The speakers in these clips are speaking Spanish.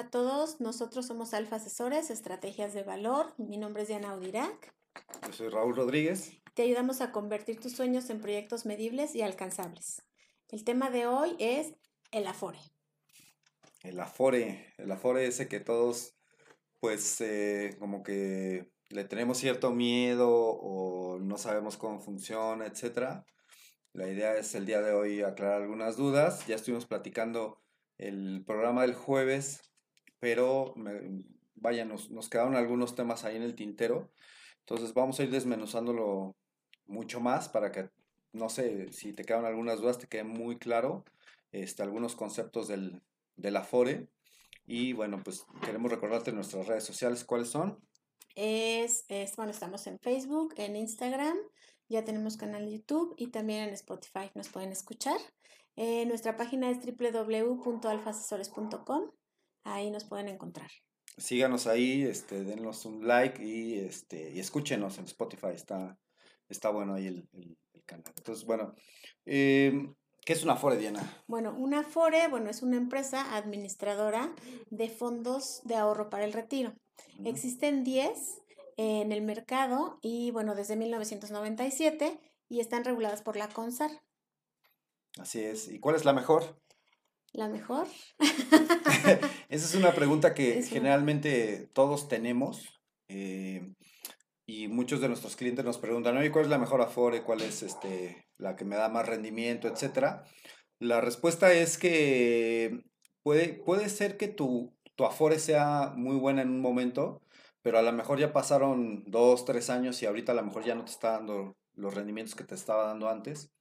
Hola a todos, nosotros somos Alfa Asesores, Estrategias de Valor. Mi nombre es Diana Audirac. Yo soy Raúl Rodríguez. Te ayudamos a convertir tus sueños en proyectos medibles y alcanzables. El tema de hoy es el Afore. El Afore, el Afore ese que todos, pues, eh, como que le tenemos cierto miedo o no sabemos cómo funciona, etc. La idea es el día de hoy aclarar algunas dudas. Ya estuvimos platicando el programa del jueves, pero vaya, nos, nos quedaron algunos temas ahí en el tintero. Entonces vamos a ir desmenuzándolo mucho más para que, no sé, si te quedan algunas dudas, te quede muy claro este, algunos conceptos del, del Afore. Y bueno, pues queremos recordarte nuestras redes sociales, ¿cuáles son? Es, es, bueno, estamos en Facebook, en Instagram, ya tenemos canal YouTube y también en Spotify nos pueden escuchar. Eh, nuestra página es www.alfasesores.com, ahí nos pueden encontrar. Síganos ahí, este, denos un like y, este, y escúchenos en Spotify, está, está bueno ahí el, canal. Entonces, bueno, em, ¿qué es una Afore, Diana? Bueno, una Afore, bueno, es una empresa administradora de fondos de ahorro para el retiro. Existen 10 en el mercado y bueno, desde 1997 y están reguladas por la CONSAR. Así es. ¿Y cuál es la mejor? ¿La mejor? Esa es una pregunta que generalmente todos tenemos eh, y muchos de nuestros clientes nos preguntan, oye, ¿cuál es la mejor Afore? ¿Cuál es este, la que me da más rendimiento, etcétera? La respuesta es que puede, puede ser que tu, tu Afore sea muy buena en un momento, pero a lo mejor ya pasaron dos, tres años y ahorita a lo mejor ya no te está dando los rendimientos que te estaba dando antes.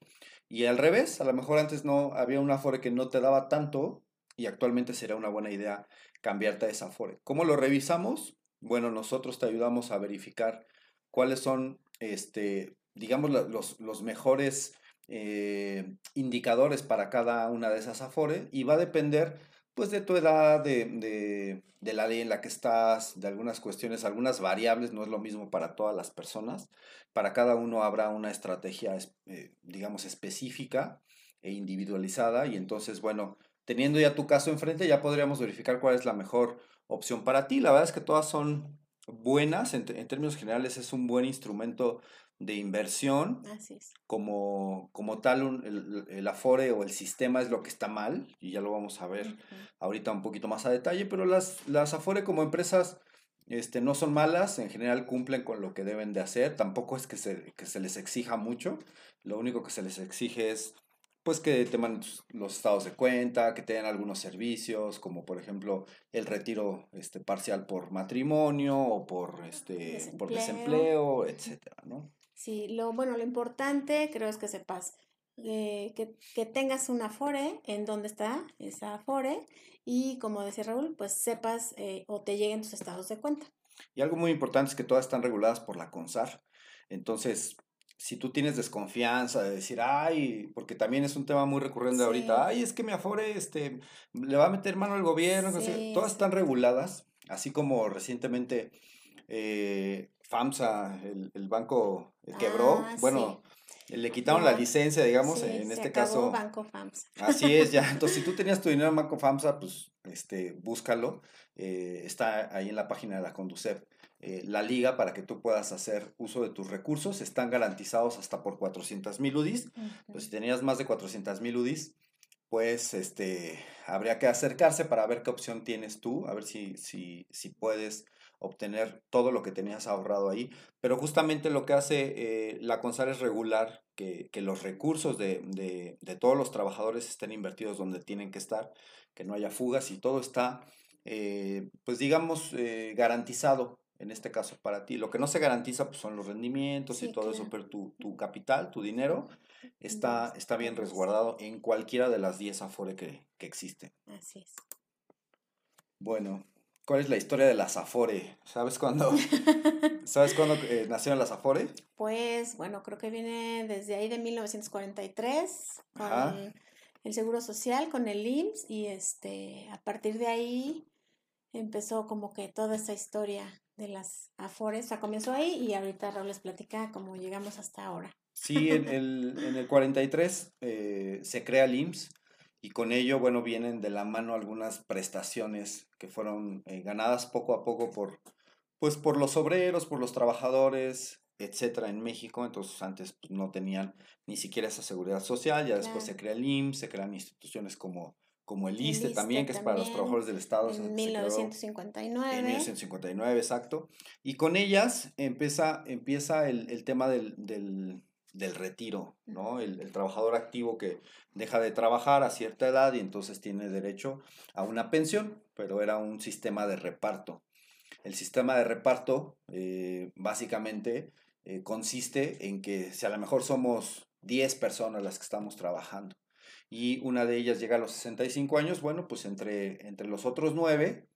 Y al revés, a lo mejor antes no había una Afore que no te daba tanto y actualmente será una buena idea cambiarte a esa Afore. ¿Cómo lo revisamos? Bueno, nosotros te ayudamos a verificar cuáles son, este, digamos, los, los mejores eh, indicadores para cada una de esas Afore y va a depender pues de tu edad, de, la ley en la que estás, de algunas cuestiones, algunas variables, no es lo mismo para todas las personas. Para cada uno habrá una estrategia, eh, digamos, específica e individualizada y entonces, bueno, teniendo ya tu caso enfrente, ya podríamos verificar cuál es la mejor opción para ti. La verdad es que todas son buenas, en, en términos generales es un buen instrumento de inversión. Como, como tal, el, el, Afore o el sistema es lo que está mal, y ya lo vamos a ver ahorita un poquito más a detalle, pero las, las Afore como empresas este, no son malas, en general cumplen con lo que deben de hacer, tampoco es que se, que se les exija mucho, lo único que se les exige es pues que tengan los estados de cuenta, que tengan algunos servicios, como por ejemplo el retiro este, parcial por matrimonio o por, este, desempleo. por desempleo, etcétera, ¿no? Sí, lo bueno, lo importante creo es que sepas eh, que, que, tengas una Afore, en dónde está esa Afore, y como decía Raúl, pues sepas eh, o te lleguen tus estados de cuenta. Y algo muy importante es que todas están reguladas por la CONSAR. Entonces, si tú tienes desconfianza de decir, ay, porque también es un tema muy recurrente ahorita, ay, es que mi Afore este, le va a meter mano al gobierno, todas están reguladas, así como recientemente eh, FAMSA, el, banco quebró, ah, bueno, le quitaron la licencia, digamos, en este caso. Banco FAMSA. Así es, ya. Entonces, si tú tenías tu dinero en Banco FAMSA, pues este, búscalo. Eh, está ahí en la página de la Conducef. Eh, la liga para que tú puedas hacer uso de tus recursos. Están garantizados hasta por 400 mil UDIs. Pues si tenías más de 400 mil UDIs, pues este, habría que acercarse para ver qué opción tienes tú, a ver si, si, si puedes obtener todo lo que tenías ahorrado ahí. Pero justamente lo que hace eh, la CONSAR es regular que, los recursos de, todos los trabajadores estén invertidos donde tienen que estar, que no haya fugas y todo está, eh, pues digamos, eh, garantizado en este caso para ti. Lo que no se garantiza pues, son los rendimientos y todo eso, pero tu, capital, tu dinero, está, está bien resguardado en cualquiera de las 10 Afore que, que existen. Así es. Bueno, ¿Cuál es la historia de las Afore? ¿Sabes cuándo? ¿Sabes cuándo eh, nacieron las Afore? Pues bueno, creo que viene desde ahí de 1943 con el Seguro Social, con el IMSS y este a partir de ahí empezó como que toda esa historia de las Afores, o sea, comenzó ahí y ahorita Raúl les platica cómo llegamos hasta ahora. Sí, en el, en el 43 eh, se crea el IMSS y con ello, bueno, vienen de la mano algunas prestaciones que fueron eh, ganadas poco a poco por, pues, por los obreros, por los trabajadores, etcétera, en México. Entonces, antes pues, no tenían ni siquiera esa seguridad social, ya después se crea el IMSS, se crean instituciones como como el ISTE, también, que es para los trabajadores del Estado. En 1959. En 1959, exacto. Y con ellas empieza, empieza el, el tema del, del, del, retiro, ¿no? El, el, trabajador activo que deja de trabajar a cierta edad y entonces tiene derecho a una pensión, pero era un sistema de reparto. El sistema de reparto eh, básicamente eh, consiste en que si a lo mejor somos 10 personas las que estamos trabajando, y una de ellas llega a los 65 años, bueno, pues entre, entre los otros nueve,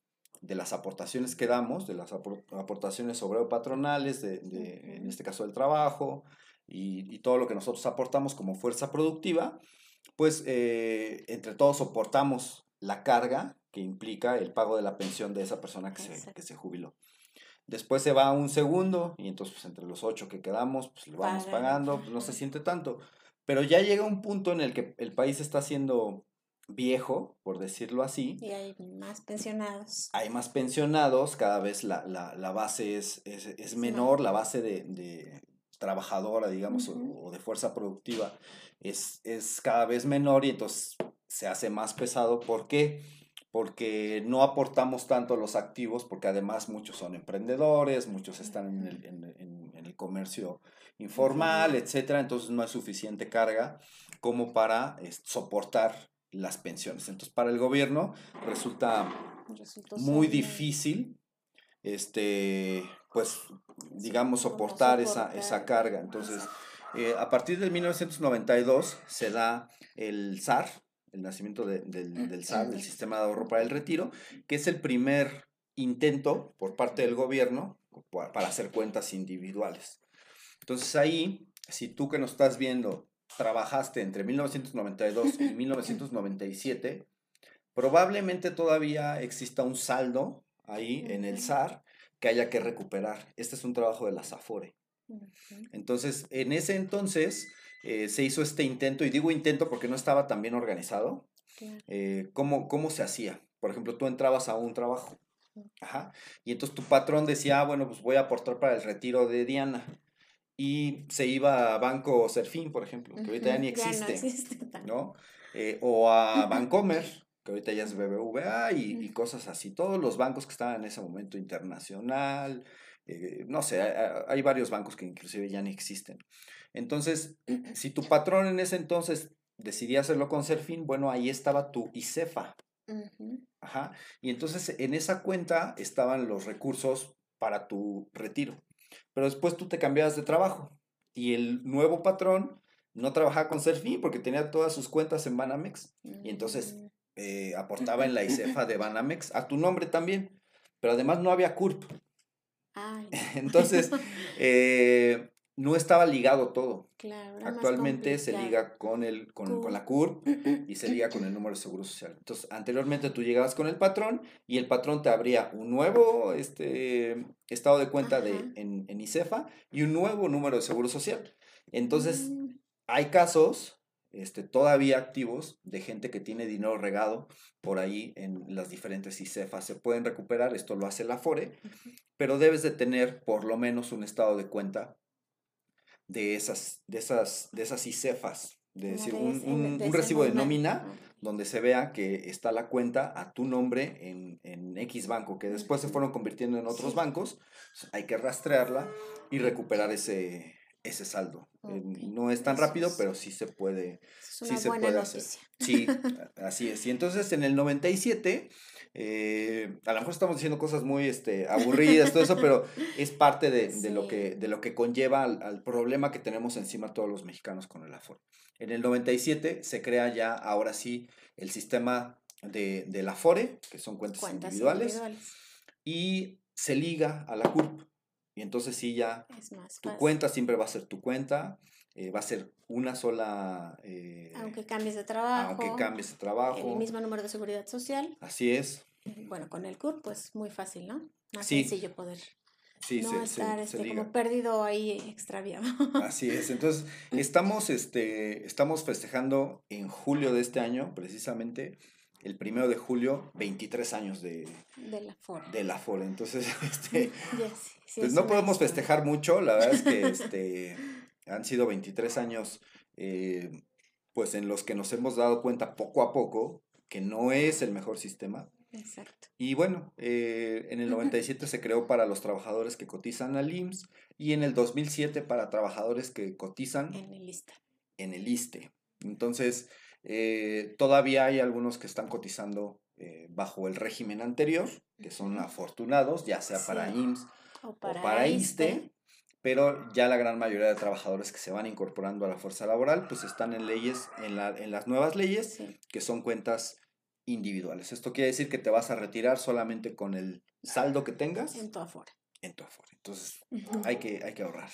de las aportaciones que damos, de las aportaciones obrero-patronales, de, de, en este caso del trabajo, y, y, todo lo que nosotros aportamos como fuerza productiva, pues eh, entre todos soportamos la carga que implica el pago de la pensión de esa persona que se, que se jubiló. Después se va a un segundo y entonces pues, entre los ocho que quedamos, pues lo vamos pagando, pues, no se siente tanto. Pero ya llega un punto en el que el país está siendo viejo, por decirlo así. Y hay más pensionados. Hay más pensionados, cada vez la, la, la base es, es, es menor, la base de, de trabajadora, digamos, o, o, de fuerza productiva es, es cada vez menor y entonces se hace más pesado. ¿Por qué? Porque no aportamos tanto los activos, porque además muchos son emprendedores, muchos están en el, en, en, en el comercio informal, etcétera, entonces no hay suficiente carga como para soportar las pensiones. Entonces, para el gobierno resulta muy difícil, este, pues, digamos, soportar, esa, esa carga. Entonces, eh, a partir de 1992 se da el SAR, el nacimiento de, del, del SAR, del Sistema de Ahorro para el Retiro, que es el primer intento por parte del gobierno para hacer cuentas individuales. Entonces ahí, si tú que nos estás viendo trabajaste entre 1992 y 1997, probablemente todavía exista un saldo ahí en el SAR que haya que recuperar. Este es un trabajo de la SAFORE. Entonces, en ese entonces eh, se hizo este intento, y digo intento porque no estaba tan bien organizado. Eh, ¿cómo, ¿Cómo se hacía? Por ejemplo, tú entrabas a un trabajo. Ajá. Y entonces tu patrón decía, ah, bueno, pues voy a aportar para el retiro de Diana y se iba a Banco Serfín, por ejemplo, que ahorita ya ni existe, no, Eh, o a Bancomer, que ahorita ya es BBVA y, y, cosas así. Todos los bancos que estaban en ese momento internacional, eh, no sé, hay, hay, varios bancos que inclusive ya ni existen. Entonces, si tu patrón en ese entonces decidía hacerlo con Serfín, bueno, ahí estaba tu ICEFA. Ajá. Y entonces en esa cuenta estaban los recursos para tu retiro. Pero después tú te cambiabas de trabajo y el nuevo patrón no trabajaba con Serfín porque tenía todas sus cuentas en Banamex y entonces mm. Eh, aportaba en la ICEFA de Banamex a tu nombre también, pero además no había CURP. Ay. Entonces, eh, no estaba ligado todo. Claro, Actualmente se liga con, el, con, con, la CURP y se liga con el número de seguro social. Entonces, anteriormente tú llegabas con el patrón y el patrón te abría un nuevo este, estado de cuenta de, en, en, ICEFA y un nuevo número de seguro social. Entonces, mm. hay casos este, todavía activos de gente que tiene dinero regado por ahí en las diferentes ICEFAs. Se pueden recuperar, esto lo hace la FORE, pero debes de tener por lo menos un estado de cuenta de esas, de esas, de esas ICEFAS, de decir, un, un, un recibo de nómina donde se vea que está la cuenta a tu nombre en, en X banco, que después se fueron convirtiendo en otros sí. bancos, hay que rastrearla y recuperar ese, ese saldo. Eh. No es tan rápido, pero sí se puede, sí se puede hacer. Sí, así es. Y entonces en el 97 eh, a lo mejor estamos diciendo cosas muy este, aburridas, todo eso, pero es parte de, sí. de, lo, que, de lo que conlleva al, al, problema que tenemos encima todos los mexicanos con el Afore. En el 97 se crea ya, ahora sí, el sistema de, del Afore, que son cuentas, cuentas individuales, individuales, y se liga a la CURP. Y entonces sí ya tu fácil. cuenta siempre va a ser tu cuenta, eh, va a ser una sola... Eh, aunque cambies de trabajo. Aunque cambies de trabajo. El mismo número de seguridad social. Así es. Bueno, con el CURP, pues muy fácil, ¿no? Más sí. sencillo poder Sí, no estar este, como perdido ahí extraviado. Así es. Entonces, estamos, este, estamos festejando en julio de este año, precisamente, el primero de julio, 23 años de, de la FORE. De la FORE. Entonces, este, pues no podemos festejar mucho, la verdad es que este, han sido 23 años eh, pues en los que nos hemos dado cuenta poco a poco que no es el mejor sistema. Exacto. Y bueno, eh, en el 97 se creó para los trabajadores que cotizan al IMSS y en el 2007 para trabajadores que cotizan en el ISTE. En el ISTE. Entonces, eh, todavía hay algunos que están cotizando eh, bajo el régimen anterior, que son afortunados, ya sea para IMSS o para, ISTE, pero ya la gran mayoría de trabajadores que se van incorporando a la fuerza laboral, pues están en leyes, en, la, en las nuevas leyes, que son cuentas individuales. Esto quiere decir que te vas a retirar solamente con el saldo que tengas. En tu afore. En tu afore. Entonces, hay, que, hay que ahorrar.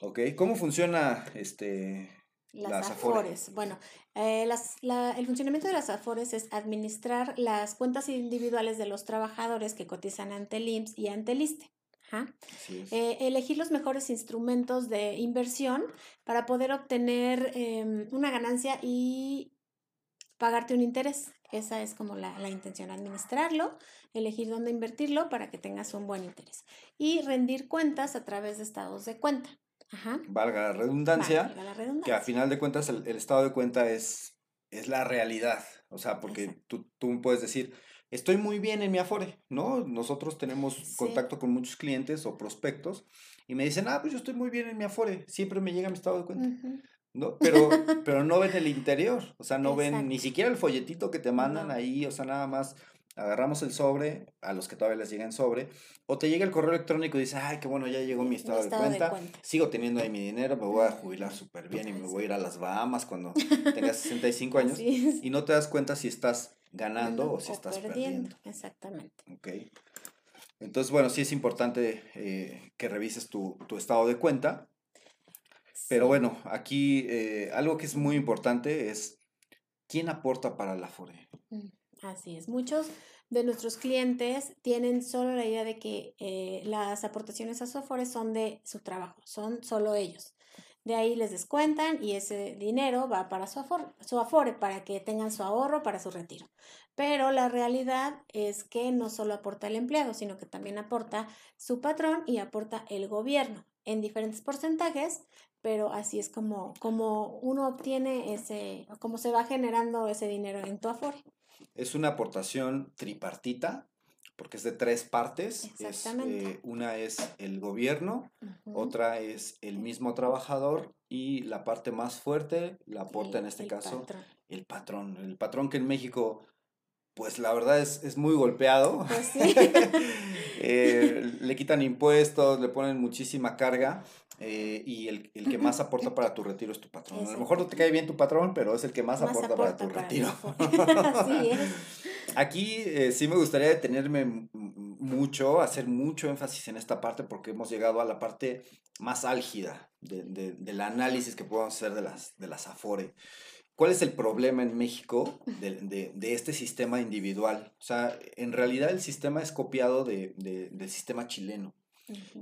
¿Ok? ¿Cómo funciona este, las, afores. Bueno, eh, el funcionamiento de las afores es administrar las cuentas individuales de los trabajadores que cotizan ante el IMSS y ante el ISTE. Eh, elegir los mejores instrumentos de inversión para poder obtener em, una ganancia y pagarte un interés. Esa es como la, la, intención, administrarlo, elegir dónde invertirlo para que tengas un buen interés. Y rendir cuentas a través de estados de cuenta. Valga la redundancia, que a final de cuentas el, estado de cuenta es, es la realidad. O sea, porque tú, tú, puedes decir, estoy muy bien en mi Afore, ¿no? Nosotros tenemos contacto con muchos clientes o prospectos y me dicen, ah, pues yo estoy muy bien en mi Afore, siempre me llega mi estado de cuenta. ¿no? Pero, pero no ven el interior, o sea, no ven ni siquiera el folletito que te mandan ahí, o sea, nada más agarramos el sobre, a los que todavía les llega en sobre, o te llega el correo electrónico y dices, ay, qué bueno, ya llegó mi estado, de, cuenta. sigo teniendo ahí mi dinero, me voy a jubilar súper bien y me voy a ir a las Bahamas cuando tenga 65 años, y no te das cuenta si estás ganando o si estás perdiendo. Exactamente. Ok. Entonces, bueno, sí es importante eh, que revises tu, estado de cuenta, pero bueno, aquí eh, algo que es muy importante es, ¿quién aporta para la FORE? Mm. Así es. Muchos de nuestros clientes tienen solo la idea de que eh, las aportaciones a Afore son de su trabajo, son solo ellos. De ahí les descuentan y ese dinero va para su afore, su afore, para que tengan su ahorro para su retiro. Pero la realidad es que no solo aporta el empleado, sino que también aporta su patrón y aporta el gobierno en diferentes porcentajes, pero así es como, como uno obtiene ese, como se va generando ese dinero en tu afore. Es una aportación tripartita, porque es de tres partes. Exactamente. Eh, una es el gobierno, otra es el mismo trabajador y la parte más fuerte la aporta en este caso el patrón. El patrón que en México, pues la verdad es, es muy golpeado. Pues sí. Eh, le quitan impuestos, le ponen muchísima carga. Eh, y el, el, que más aporta para tu retiro es tu patrón. A lo mejor no te cae bien tu patrón, pero es el que más, aporta, para tu retiro. Así es. Aquí eh, sí me gustaría detenerme mucho, hacer mucho énfasis en esta parte porque hemos llegado a la parte más álgida de, de, del análisis que podemos hacer de las, de las Afore. ¿Cuál es el problema en México de, de, este sistema individual? O sea, en realidad el sistema es copiado de, del sistema chileno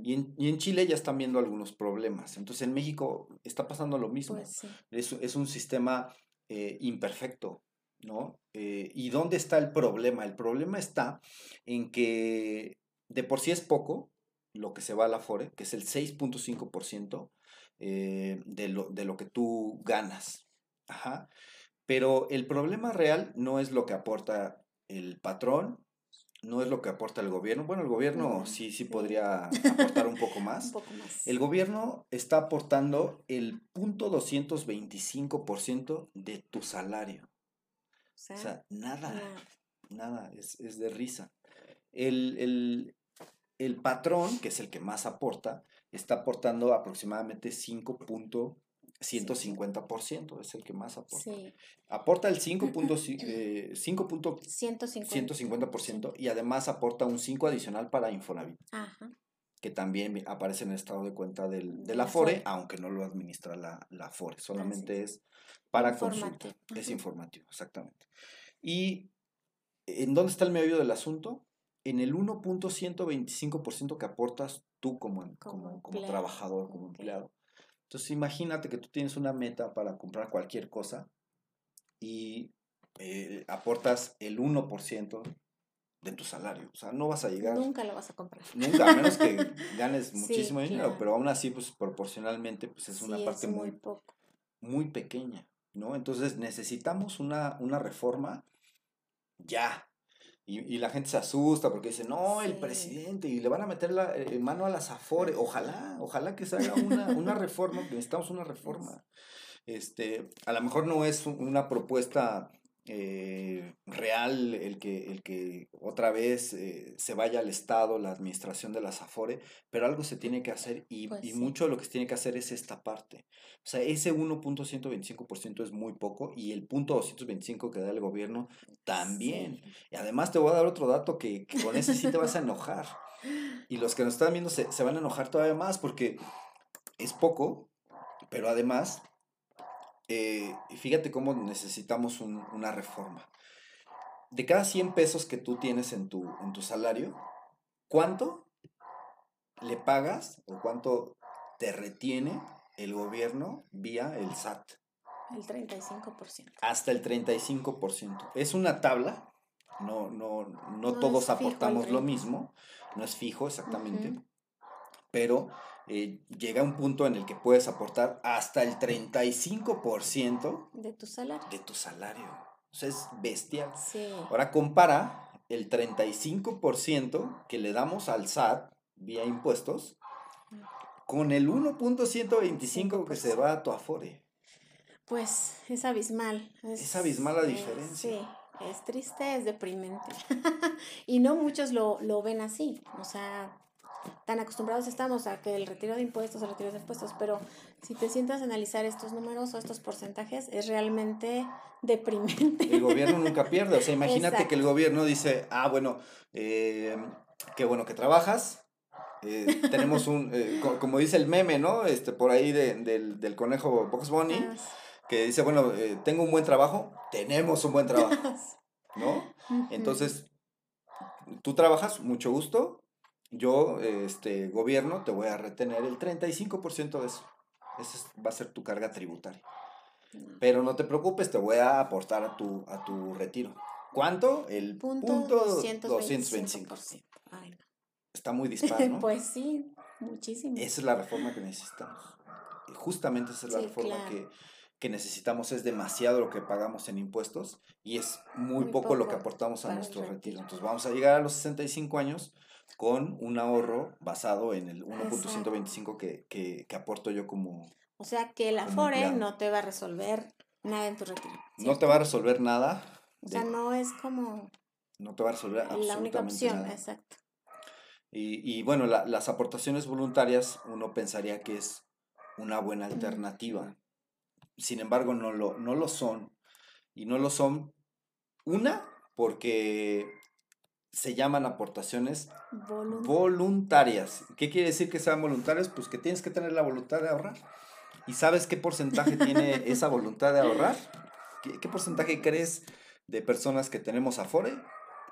y, en, y, en, Chile ya están viendo algunos problemas. Entonces en México está pasando lo mismo. Pues es, es, un sistema eh, imperfecto, ¿no? Eh, ¿Y dónde está el problema? El problema está en que de por sí es poco lo que se va a la FORE, que es el 6.5% eh, de, lo, de lo que tú ganas. Ajá. Pero el problema real no es lo que aporta el patrón no es lo que aporta el gobierno. Bueno, el gobierno sí, sí podría aportar un poco más. un poco más. El gobierno está aportando el punto 225% de tu salario. O sea, nada, nada, es, de risa. El, el, patrón, que es el que más aporta, está aportando aproximadamente 5.5%. 150% es el que más aporta. Aporta el 5.150% eh, 150%, y además aporta un 5 adicional para Infonavit. Que también aparece en el estado de cuenta del, de la FORE, aunque no lo administra la, la FORE, solamente es para consulta. Es informativo, exactamente. ¿Y en dónde está el medio del asunto? en el 1.125% que aportas tú como, como, como, trabajador, como empleado. Entonces imagínate que tú tienes una meta para comprar cualquier cosa y eh, aportas el 1% de tu salario. O sea, no vas a llegar. Nunca lo vas a comprar. Nunca, a menos que ganes muchísimo dinero, pero aún así, pues proporcionalmente, pues es una parte muy, poco. muy pequeña, ¿no? Entonces necesitamos una, una reforma ya. Y, y, la gente se asusta porque dice, no, el presidente, y le van a meter la eh, mano a las afores. Ojalá, ojalá que se haga una, una reforma, necesitamos una reforma. Este, a lo mejor no es una propuesta eh, real el que, el que otra vez eh, se vaya al Estado la administración de las Afore, pero algo se tiene que hacer y, pues y mucho de lo que se tiene que hacer es esta parte. O sea, ese 1.125% es muy poco y el punto 225 que da el gobierno también. Y además te voy a dar otro dato que, con ese sí te vas a enojar. Y los que nos están viendo se, se van a enojar todavía más porque es poco, pero además eh, fíjate cómo necesitamos una reforma. De cada 100 pesos que tú tienes en tu, en tu salario, ¿cuánto le pagas o cuánto te retiene el gobierno vía el SAT? El 35%. Hasta el 35%. Es una tabla, no, no, no, todos aportamos lo mismo, no es fijo exactamente, pero eh, llega un punto en el que puedes aportar hasta el 35% de tu salario. De tu salario. O sea, es bestial. Ahora compara el 35% que le damos al SAT vía impuestos con el 1.125 que se va a tu Afore. Pues es abismal. Es, abismal la diferencia. sí, es triste, es deprimente. y no muchos lo, lo ven así. O sea, tan acostumbrados estamos a que el retiro de impuestos, el retiro de impuestos, pero si te sientas a analizar estos números o estos porcentajes, es realmente deprimente. El gobierno nunca pierde, o sea, imagínate que el gobierno dice, ah, bueno, eh, qué bueno que trabajas, eh, tenemos un, eh, como dice el meme, ¿no? Este, por ahí del, del, conejo Box Bunny, ah, que dice, bueno, tengo un buen trabajo, tenemos un buen trabajo, ¿no? Entonces, tú trabajas, mucho gusto, yo, este, gobierno, te voy a retener el 35% de eso. Esa va a ser tu carga tributaria. Mm. Pero no te preocupes, te voy a aportar a tu, a tu retiro. ¿Cuánto? El punto, 225. Está muy disparo, ¿no? pues sí, muchísimo. Esa es la reforma que necesitamos. Justamente esa es la reforma que, que, necesitamos. Es demasiado lo que pagamos en impuestos y es muy, poco, lo que aportamos a nuestro retiro. Entonces vamos a llegar a los 65 años con un ahorro basado en el 1.125 que, que, que aporto yo como... O sea que el Afore no te va a resolver nada en tu retiro. No te va a resolver nada. O sea, no es como... No te va a resolver La única opción, exacto. Y, y bueno, la, las aportaciones voluntarias uno pensaría que es una buena alternativa. Sin embargo, no lo, no lo son. Y no lo son, una, porque se llaman aportaciones voluntarias. ¿Qué quiere decir que sean voluntarias? Pues que tienes que tener la voluntad de ahorrar. ¿Y sabes qué porcentaje tiene esa voluntad de ahorrar? ¿Qué, porcentaje crees de personas que tenemos Afore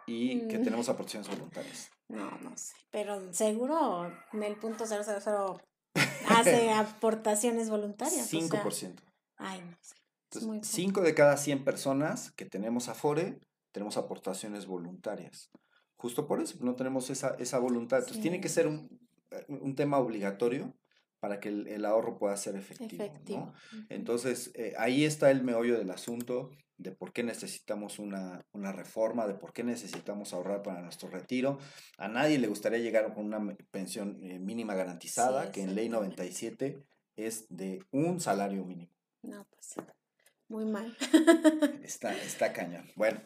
y que mm. tenemos aportaciones voluntarias? No, no sé. Pero seguro en el punto 000 hace aportaciones voluntarias. 5%. ay, no sé. 5 de cada 100 personas que tenemos Afore tenemos aportaciones voluntarias justo por eso, no tenemos esa, esa voluntad. Entonces tiene que ser un, eh, un, tema obligatorio para que el, el ahorro pueda ser efectivo. efectivo. ¿no? Entonces, eh, ahí está el meollo del asunto de por qué necesitamos una, una, reforma, de por qué necesitamos ahorrar para nuestro retiro. A nadie le gustaría llegar con una pensión eh, mínima garantizada, que en ley 97 es de un salario mínimo. No, pues muy mal. está, está cañón. Bueno,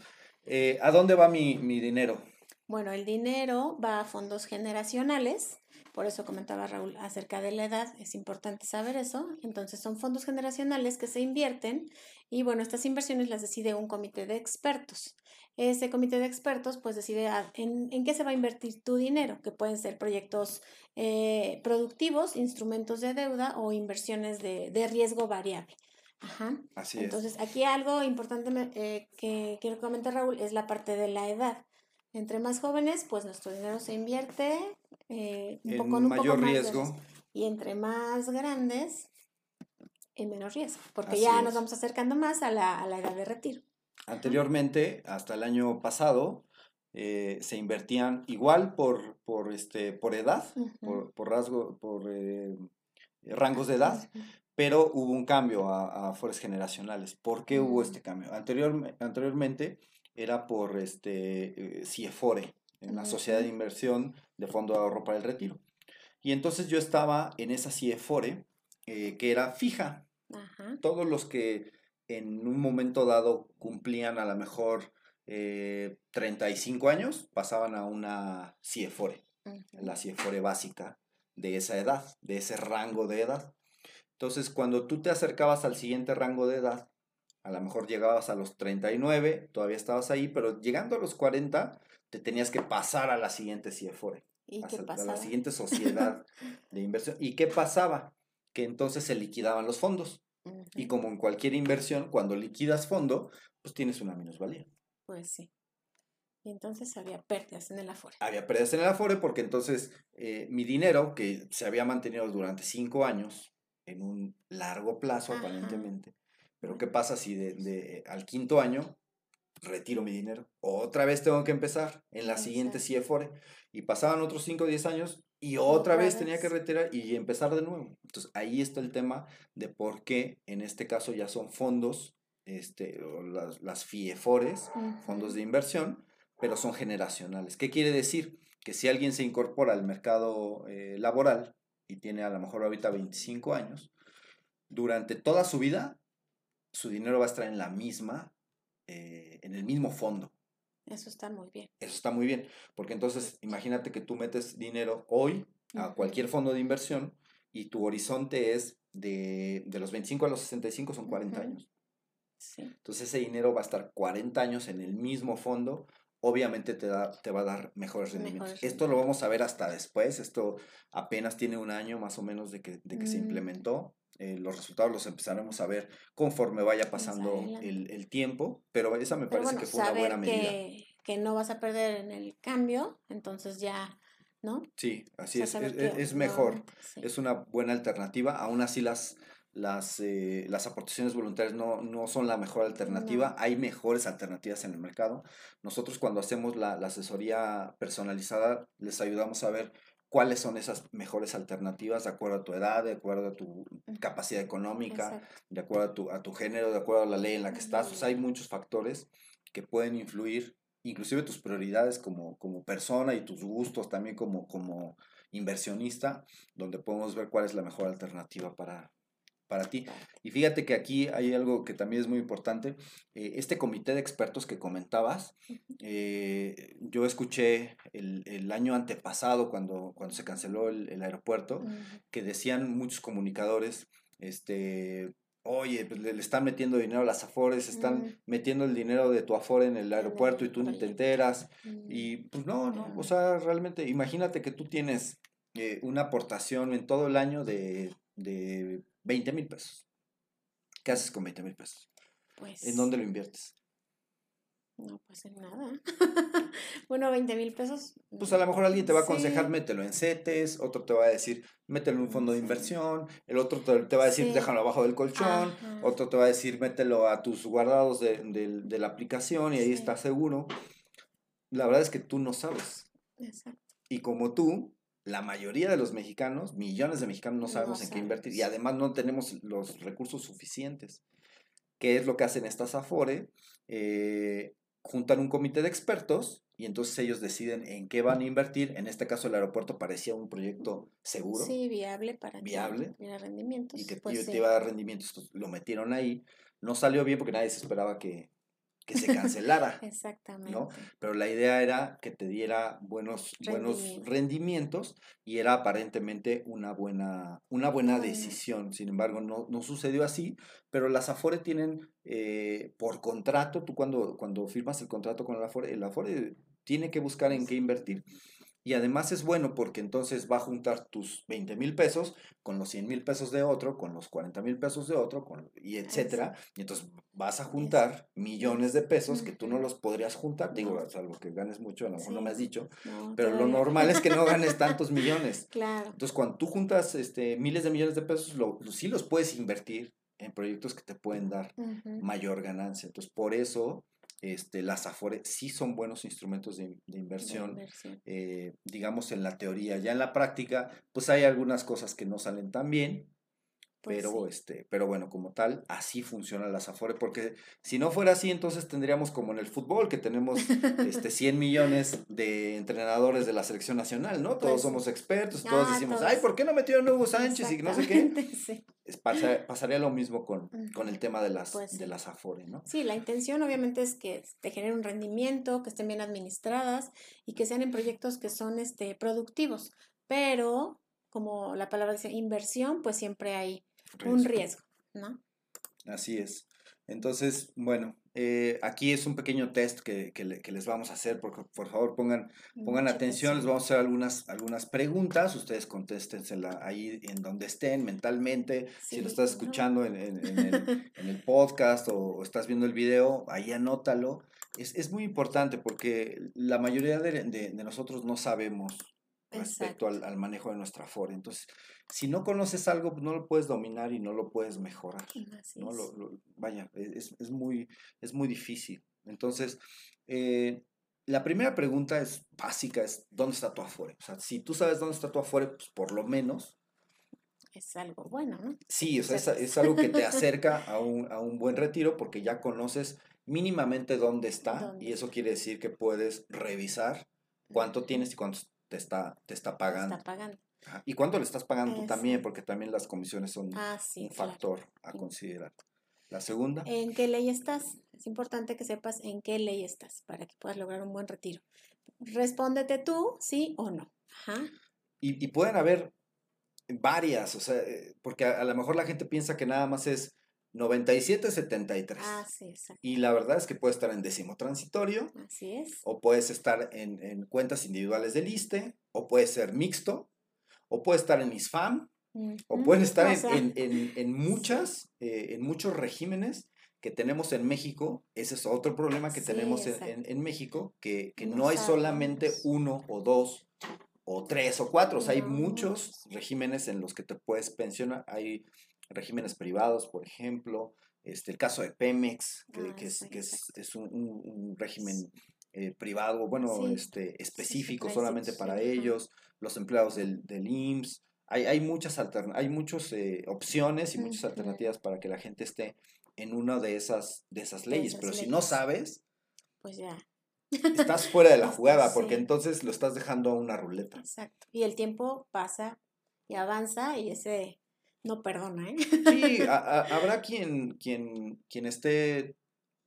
¿a dónde va mi, mi dinero? Bueno, el dinero va a fondos generacionales, por eso comentaba Raúl acerca de la edad, es importante saber eso. Entonces son fondos generacionales que se invierten y bueno, estas inversiones las decide un comité de expertos. Ese comité de expertos pues decide en, qué se va a invertir tu dinero, que pueden ser proyectos eh, productivos, instrumentos de deuda o inversiones de, riesgo variable. Ajá. Así Entonces, aquí algo importante eh, que quiero comentar, Raúl, es la parte de la edad Entre más jóvenes, pues nuestro dinero se invierte eh, un En poco, un mayor poco más riesgo. Y entre más grandes, en menos riesgo, porque Así ya es. nos vamos acercando más a la, a la edad de retiro. Anteriormente, hasta el año pasado, eh, se invertían igual por, por, este, por edad, por, por rasgo, por eh, rangos de edad, pero hubo un cambio a, a generacionales. ¿Por qué hubo Mm. este cambio? Anterior, anteriormente era por este eh, CIEFORE, en la Sociedad de. Inversión de Fondo de Ahorro para el Retiro. Y entonces yo estaba en esa CIEFORE, eh, que era fija. Ajá. Todos los que en un momento dado cumplían a lo mejor eh, 35 años, pasaban a una CIEFORE la CIEFORE básica de esa edad, de ese rango de edad. Entonces, cuando tú te acercabas al siguiente rango de edad, a lo mejor llegabas a los 39, todavía estabas ahí, pero llegando a los 40, te tenías que pasar a la siguiente CIEFORE, ¿Y a, qué a la siguiente sociedad de inversión. ¿Y qué pasaba? Que entonces se liquidaban los fondos. Y como en cualquier inversión, cuando liquidas fondo, pues tienes una minusvalía. Pues sí. Y entonces había pérdidas en el Afore. había pérdidas en el Afore porque entonces eh, mi dinero, que se había mantenido durante cinco años, en un largo plazo Ajá. aparentemente, pero ¿qué pasa si de, de- al quinto año retiro mi dinero? Otra vez tengo que empezar en la siguiente Exacto. CIEFORE y pasaban otros cinco o diez años y Otra otra vez tenía que vez. retirar y empezar de nuevo. Entonces ahí está el tema de por qué en este caso ya son fondos, este, o las, las FIEFORES, fondos de inversión, pero son generacionales. ¿Qué quiere decir? Que si alguien se incorpora al mercado eh, laboral y tiene a lo mejor ahorita 25 años, durante toda su vida, su dinero va a estar en la misma, eh, en el mismo fondo. Eso está muy bien. Eso está muy bien, porque entonces imagínate que tú metes dinero hoy a cualquier fondo de inversión y tu horizonte es de, de los 25 a los 65 son 40 Ujú. años. Sí. Entonces ese dinero va a estar 40 años en el mismo fondo, obviamente te, da, te va a dar mejores rendimientos. Esto lo vamos a ver hasta después, esto apenas tiene un año más o menos de que, de que se Mm. implementó. Eh, los resultados los empezaremos a ver conforme vaya pasando el, el tiempo, pero esa me Pero parece bueno, que fue una buena medida. que, que no vas a perder en el cambio, entonces ya, ¿no? Sí, así O es, sea, es, no- mejor, sí. es una buena alternativa, aún así las, las, eh, las aportaciones voluntarias no, no son la mejor alternativa, No. hay mejores alternativas en el mercado. Nosotros cuando hacemos la, la asesoría personalizada les ayudamos a ver cuáles son esas mejores alternativas de acuerdo a tu edad, de acuerdo a tu capacidad económica, Exacto. de acuerdo a tu, a tu género, de acuerdo a la ley en la que estás. O sea, hay muchos factores que pueden influir, inclusive tus prioridades como, como persona y tus gustos también como, como inversionista, donde podemos ver cuál es la mejor alternativa para, para ti. Y fíjate que aquí hay algo que también es muy importante. eh, este comité de expertos que comentabas, eh, yo escuché el, el año antepasado, cuando, cuando se canceló el, el aeropuerto, que decían muchos comunicadores, este, oye, pues le, le están metiendo dinero a las afores, están metiendo el dinero de tu afore en el aeropuerto y tú ni te enteras. Y pues no, no, o sea, realmente, imagínate que tú tienes eh, una aportación en todo el año de, de 20 mil pesos. ¿Qué haces con 20 mil pesos? Pues, ¿En dónde lo inviertes? No, pues en nada. bueno, 20 mil pesos. Pues a lo mejor alguien te va a aconsejar, sí, mételo en CETES, otro te va a decir, mételo en un fondo de inversión, el otro te, te va a decir, Sí. déjalo abajo del colchón, Ajá. otro te va a decir, mételo a tus guardados de, de- de la aplicación y ahí Sí. estás seguro. La verdad es que tú no sabes. Exacto. Y como tú, la mayoría de los mexicanos, millones de mexicanos no No sabemos en qué invertir y además no tenemos los recursos suficientes. ¿Qué es lo que hacen estas Afore? Eh, juntan un comité de expertos y entonces ellos deciden en qué van a invertir. En este caso el aeropuerto parecía un proyecto seguro Sí, viable para que Viable. tuviera rendimientos. y que pues te sí. iba a dar rendimientos, entonces lo metieron ahí. No salió bien porque nadie se esperaba que, que se cancelara. Exactamente. pero la idea era que te diera buenos, buenos Rendimiento. rendimientos y era aparentemente una buena, una buena Buena. decisión. Sin embargo, no, no sucedió así, pero las Afore tienen eh, por contrato, tú cuando, cuando firmas el contrato con el Afore, el Afore tiene que buscar en qué invertir. Y además es bueno porque entonces va a juntar tus 20 mil pesos con los 100 mil pesos de otro, con los 40 mil pesos de otro, con, y etcétera. Y entonces vas a juntar millones de pesos que tú no los podrías juntar. Digo, salvo que ganes mucho, a lo mejor no me has dicho. pero lo normal es que no ganes tantos millones. Claro. Entonces, cuando tú juntas este, miles de millones de pesos, lo, sí los puedes invertir en proyectos que te pueden dar mayor ganancia. Entonces, por eso este, las Afore sí son buenos instrumentos de, inversión, eh, digamos en la teoría. Ya en la práctica, pues hay algunas cosas que no salen tan bien, pues pero, este, pero bueno, como tal, así funcionan las Afore, porque si no fuera así, entonces tendríamos como en el fútbol, que tenemos este, 100 millones de entrenadores de la selección nacional, ¿no? todos pues somos expertos, todos ah, decimos, ay, ¿por qué no metieron a Hugo Sánchez y no sé qué? pasaría lo mismo con, con el tema de las, pues de las Afore, ¿no? Sí, la intención obviamente es que te genere un rendimiento, que estén bien administradas y que sean en proyectos que son este, productivos, pero como la palabra dice inversión, pues siempre hay un riesgo, ¿no? Así es. Entonces, bueno, eh, aquí es un pequeño test que, que, les vamos a hacer, porque por favor pongan, pongan atención, les vamos a hacer algunas, algunas preguntas, ustedes contéstensela ahí en donde estén mentalmente, si lo estás escuchando en, en, el, en, el, podcast o, estás viendo el video, ahí anótalo. Es, es muy importante porque la mayoría de, de, de nosotros no sabemos respecto al, al, manejo de nuestra FORE. Entonces, si no conoces algo, pues, no lo puedes dominar y no lo puedes mejorar. ¿no? Lo, vaya, e, es, es, muy, es muy difícil. Entonces, eh, la primera pregunta es básica, es ¿dónde está tu Afore? O sea, si tú sabes dónde está tu Afore, pues por lo menos... Es algo bueno, ¿no? Sí, o sea, es, es, algo que te acerca a un, a un, buen retiro porque ya conoces mínimamente dónde está y eso quiere decir que puedes revisar cuánto tienes y cuánto te está, te está pagando. Está pagando. ¿Y cuánto le estás pagando tú también? Porque también las comisiones son ah, un factor a considerar. La segunda. ¿En qué ley estás? Es importante que sepas en qué ley estás para que puedas lograr un buen retiro. Respóndete tú, sí o no. Ajá. Y, y pueden haber varias, o sea, eh, porque a, lo mejor la gente piensa que nada más es 97-73. Ah, sí, exacto. Y la verdad es que puede estar en décimo transitorio. Así es. O puedes estar en, en cuentas individuales del ISTE, o puede ser mixto, o puede estar en ISFAM, o pueden estar en, en, en, muchas, eh, en muchos regímenes que tenemos en México. Ese es otro problema que tenemos en, México, que, que no, hay solamente uno o dos o tres o cuatro. O sea, hay muchos regímenes en los que te puedes pensionar. Hay regímenes privados, por ejemplo. Este, el caso de Pemex, que, ah, es, que es, es un, un, régimen eh, privado, bueno, este, específico solamente para ellos los empleados del, del IMSS. Hay, hay muchas hay muchas eh, opciones y muchas alternativas para que la gente esté en una de esas, de esas leyes. Pero si no sabes, pues ya. Estás fuera de la jugada, porque entonces lo estás dejando a una ruleta. Exacto. Y el tiempo pasa y avanza y ese no perdona, ¿eh? Sí, habrá quien, quien, quien esté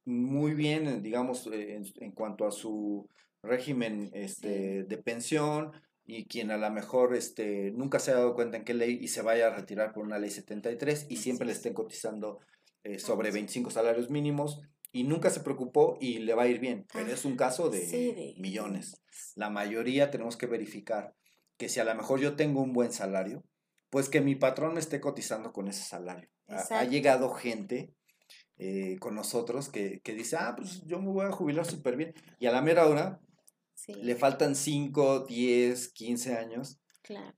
muy bien, digamos, eh, en, en cuanto a su régimen este, de pensión, y quien a lo mejor este, nunca se ha dado cuenta en qué ley y se vaya a retirar por una ley 73 y siempre le estén cotizando eh, sobre 25 salarios mínimos y nunca se preocupó y le va a ir bien. Pero es un caso de, millones. La mayoría tenemos que verificar que si a lo mejor yo tengo un buen salario, pues que mi patrón me esté cotizando con ese salario. Ha, llegado gente eh, con nosotros que, que dice, ah, pues yo me voy a jubilar súper bien. Y a la mera hora le faltan 5, 10, 15 años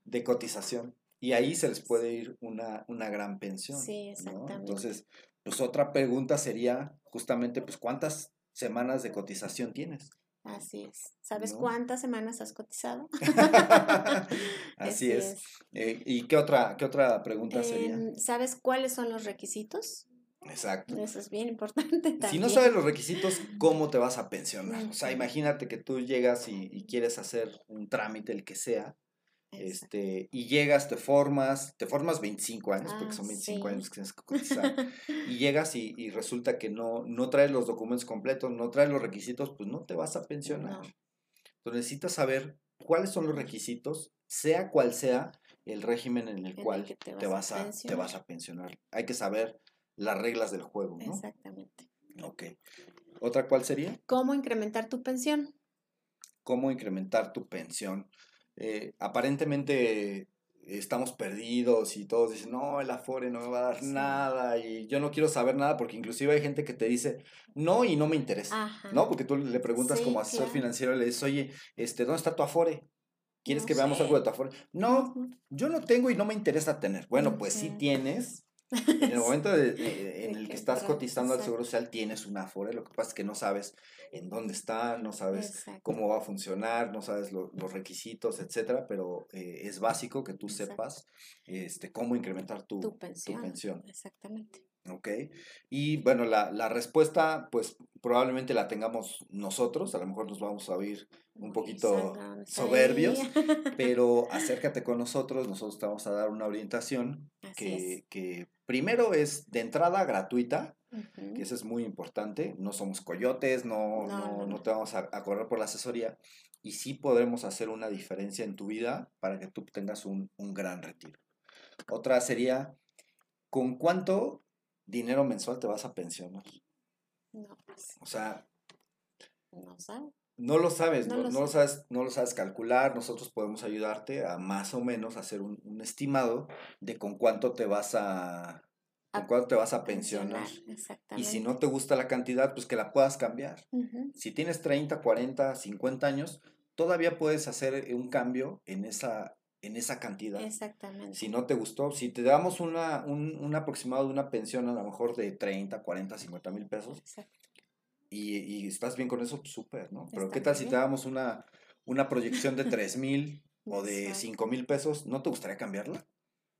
de cotización. Y ahí se les puede ir una, una gran pensión. Sí, exactamente. Entonces, pues otra pregunta sería justamente, pues, ¿cuántas semanas de cotización tienes? Así es. ¿Sabes cuántas semanas has cotizado? Así, es. Eh, ¿Y qué otra, qué otra pregunta sería? Em, ¿Sabes cuáles son los requisitos? Exacto. Eso es bien importante también. Si no sabes los requisitos, ¿cómo te vas a pensionar? O sea, imagínate que tú llegas y, quieres hacer un trámite, el que sea, este, y llegas, te formas, te formas 25 años, porque son 25 ah, años que tienes que cotizar, y llegas y, resulta que no, no traes los documentos completos, no traes los requisitos, pues no te vas a pensionar. Entonces necesitas saber cuáles son los requisitos, sea cual sea el régimen en el cual te, vas a, te vas a pensionar. Hay que saber las reglas del juego, ¿no? Exactamente. Ok. ¿Otra cuál sería? ¿Cómo incrementar tu pensión? ¿Cómo incrementar tu pensión? Eh, aparentemente estamos perdidos y todos dicen, no, el Afore no me va a dar nada y yo no quiero saber nada porque inclusive hay gente que te dice, no y no me interesa, ¿no? Porque tú le preguntas como asesor financiero, le dices, oye, este, ¿dónde está tu Afore? ¿Quieres que veamos algo de tu Afore? No, yo no tengo y no me interesa tener. Bueno, pues sí tienes, en el momento en el que estás cotizando al Seguro Social tienes una Afore, lo que pasa es que no sabes en dónde está, no sabes cómo va a funcionar, no sabes los requisitos, etcétera, pero eh, es básico que tú sepas este, cómo incrementar tu, tu, pensión, Exactamente. Ok. Y bueno, la, la, respuesta, pues probablemente la tengamos nosotros, a lo mejor nos vamos a oír un poquito soberbios, pero acércate con nosotros, nosotros te vamos a dar una orientación que, que, primero es de entrada gratuita, que eso es muy importante, no somos coyotes, no, no, no, te vamos a, a, correr por la asesoría y sí podremos hacer una diferencia en tu vida para que tú tengas un, un gran retiro. Otra sería, ¿con cuánto dinero mensual te vas a pensionar? No, pues. O sea, no sabes. No lo sabes, no, lo, sabes, no lo sabes calcular. Nosotros podemos ayudarte a más o menos hacer un, un estimado de con cuánto te vas a, con cuánto te vas a pensionar. Y si no te gusta la cantidad, pues que la puedas cambiar. Si tienes 30, 40, 50 años, todavía puedes hacer un cambio en esa, en esa cantidad. Exactamente. Si no te gustó, si te damos una, un, un aproximado de una pensión a lo mejor de 30, 40, 50 mil pesos, y, y, estás bien con eso, súper, ¿no? Pero ¿qué tal si te damos una, una proyección de 3 mil o de 5 mil pesos? ¿No te gustaría cambiarla?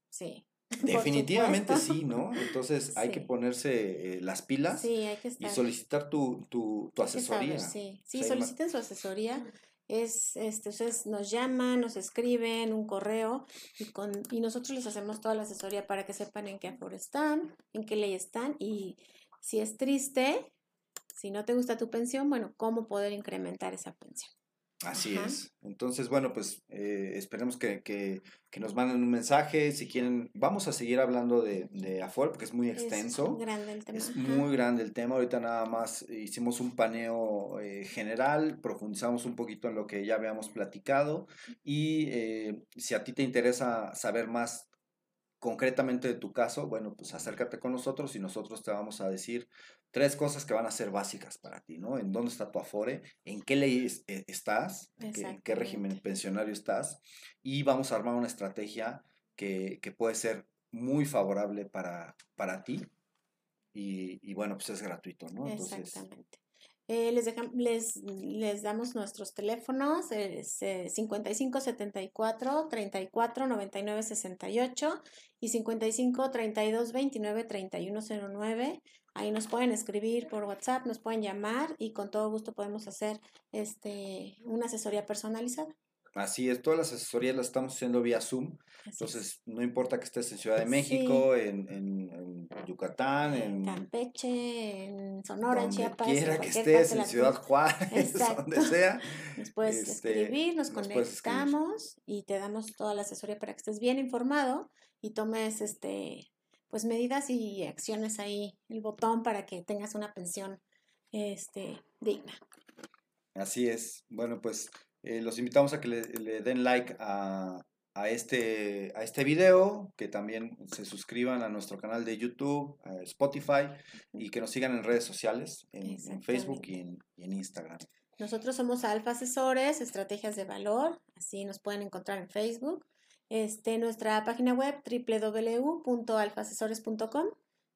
Sí. Definitivamente sí, ¿no? Entonces hay que ponerse eh, las pilas y solicitar tu, tu, tu asesoría. sí, sí soliciten su asesoría es, este, ustedes nos llaman, nos escriben un correo y, con, y nosotros les hacemos toda la asesoría para que sepan en qué aforo están, en qué ley están y si es triste, si no te gusta tu pensión, bueno, cómo poder incrementar esa pensión. Así es. Entonces, bueno, pues eh, esperemos que, que, que, nos manden un mensaje. Si quieren, vamos a seguir hablando de, de Afore porque es muy extenso. Es muy grande el tema. Es muy grande el tema. Ahorita nada más hicimos un paneo eh, general, profundizamos un poquito en lo que ya habíamos platicado. Y eh, si a ti te interesa saber más concretamente de tu caso, bueno, pues acércate con nosotros y nosotros te vamos a decir tres cosas que van a ser básicas para ti, ¿no? En dónde está tu afore, en qué ley eh, estás, en qué, régimen pensionario estás, y vamos a armar una estrategia que, puede ser muy favorable para, para ti. Y, bueno, pues es gratuito, ¿no? Exactamente. Eh, les, les, les, damos nuestros teléfonos, es, 55 74 34 99 68 y 55 32 29 31 09. Ahí nos pueden escribir por WhatsApp, nos pueden llamar y con todo gusto podemos hacer este, una asesoría personalizada. Así es, todas las asesorías las estamos haciendo vía Zoom. Entonces, no importa que estés en Ciudad de México, en, en, Yucatán, en, Campeche, en Sonora, en Chiapas. Quiera que estés, en Ciudad Juárez, donde sea. Nos puedes este, escribir, nos, conectamos y te damos toda la asesoría para que estés bien informado y tomes este pues medidas y acciones ahí, el botón para que tengas una pensión este, digna. Así es. Bueno, pues eh, los invitamos a que le, den like a, a, este, a este video, que también se suscriban a nuestro canal de YouTube, a Spotify y que nos sigan en redes sociales, en, en Facebook y en, y en Instagram. Nosotros somos Alfa Asesores, Estrategias de Valor, así nos pueden encontrar en Facebook este, nuestra página web www.alfasesores.com.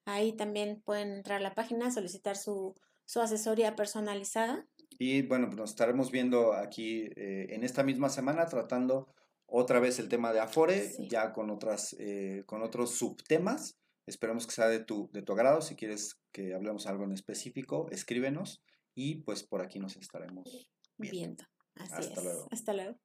Ahí también pueden entrar a la página, solicitar su, su asesoría personalizada. Y bueno, pues nos estaremos viendo aquí eh, en esta misma semana tratando otra vez el tema de Afore, ya con, otras, eh, con otros subtemas. Esperemos que sea de tu, de tu agrado. Si quieres que hablemos algo en específico, escríbenos y pues por aquí nos estaremos viendo. Así Hasta luego. Hasta luego.